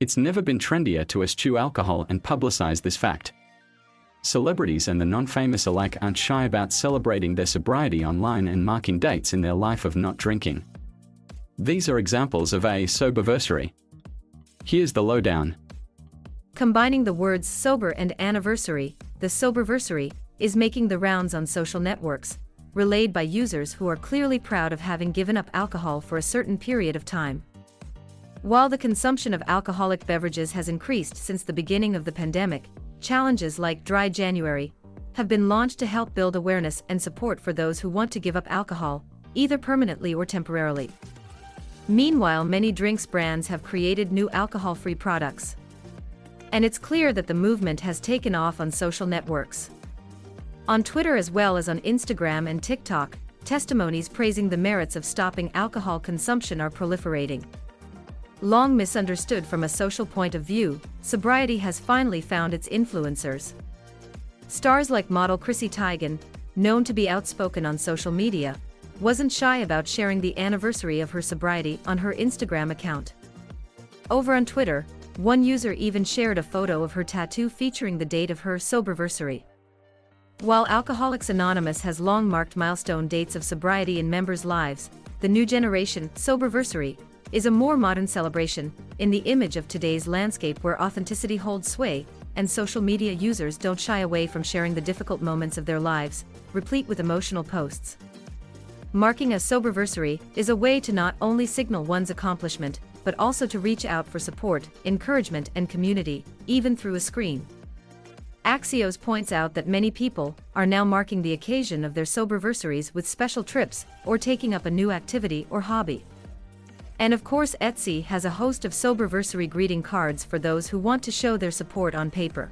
It's never been trendier to eschew alcohol and publicize this fact. Celebrities and the non-famous alike aren't shy about celebrating their sobriety online and marking dates in their life of not drinking. These are examples of a soberversary. Here's the lowdown. Combining the words sober and anniversary, the soberversary is making the rounds on social networks, relayed by users who are clearly proud of having given up alcohol for a certain period of time. While the consumption of alcoholic beverages has increased since the beginning of the pandemic, challenges like Dry January have been launched to help build awareness and support for those who want to give up alcohol, either permanently or temporarily. Meanwhile, many drinks brands have created new alcohol free products. And it's clear that the movement has taken off on social networks. On Twitter as well as on Instagram and TikTok, testimonies praising the merits of stopping alcohol consumption are proliferating. Long misunderstood from a social point of view, sobriety has finally found its influencers. Stars like model Chrissy Teigen, known to be outspoken on social media, wasn't shy about sharing the anniversary of her sobriety on her Instagram account. Over on Twitter, one user even shared a photo of her tattoo featuring the date of her soberversary. While Alcoholics Anonymous has long marked milestone dates of sobriety in members' lives, the new generation soberversary is a more modern celebration, in the image of today's landscape where authenticity holds sway, and social media users don't shy away from sharing the difficult moments of their lives, replete with emotional posts. Marking a soberversary is a way to not only signal one's accomplishment, but also to reach out for support, encouragement, and community, even through a screen. Axios points out that many people are now marking the occasion of their soberversaries with special trips or taking up a new activity or hobby. And of course Etsy has a host of soberversary greeting cards for those who want to show their support on paper.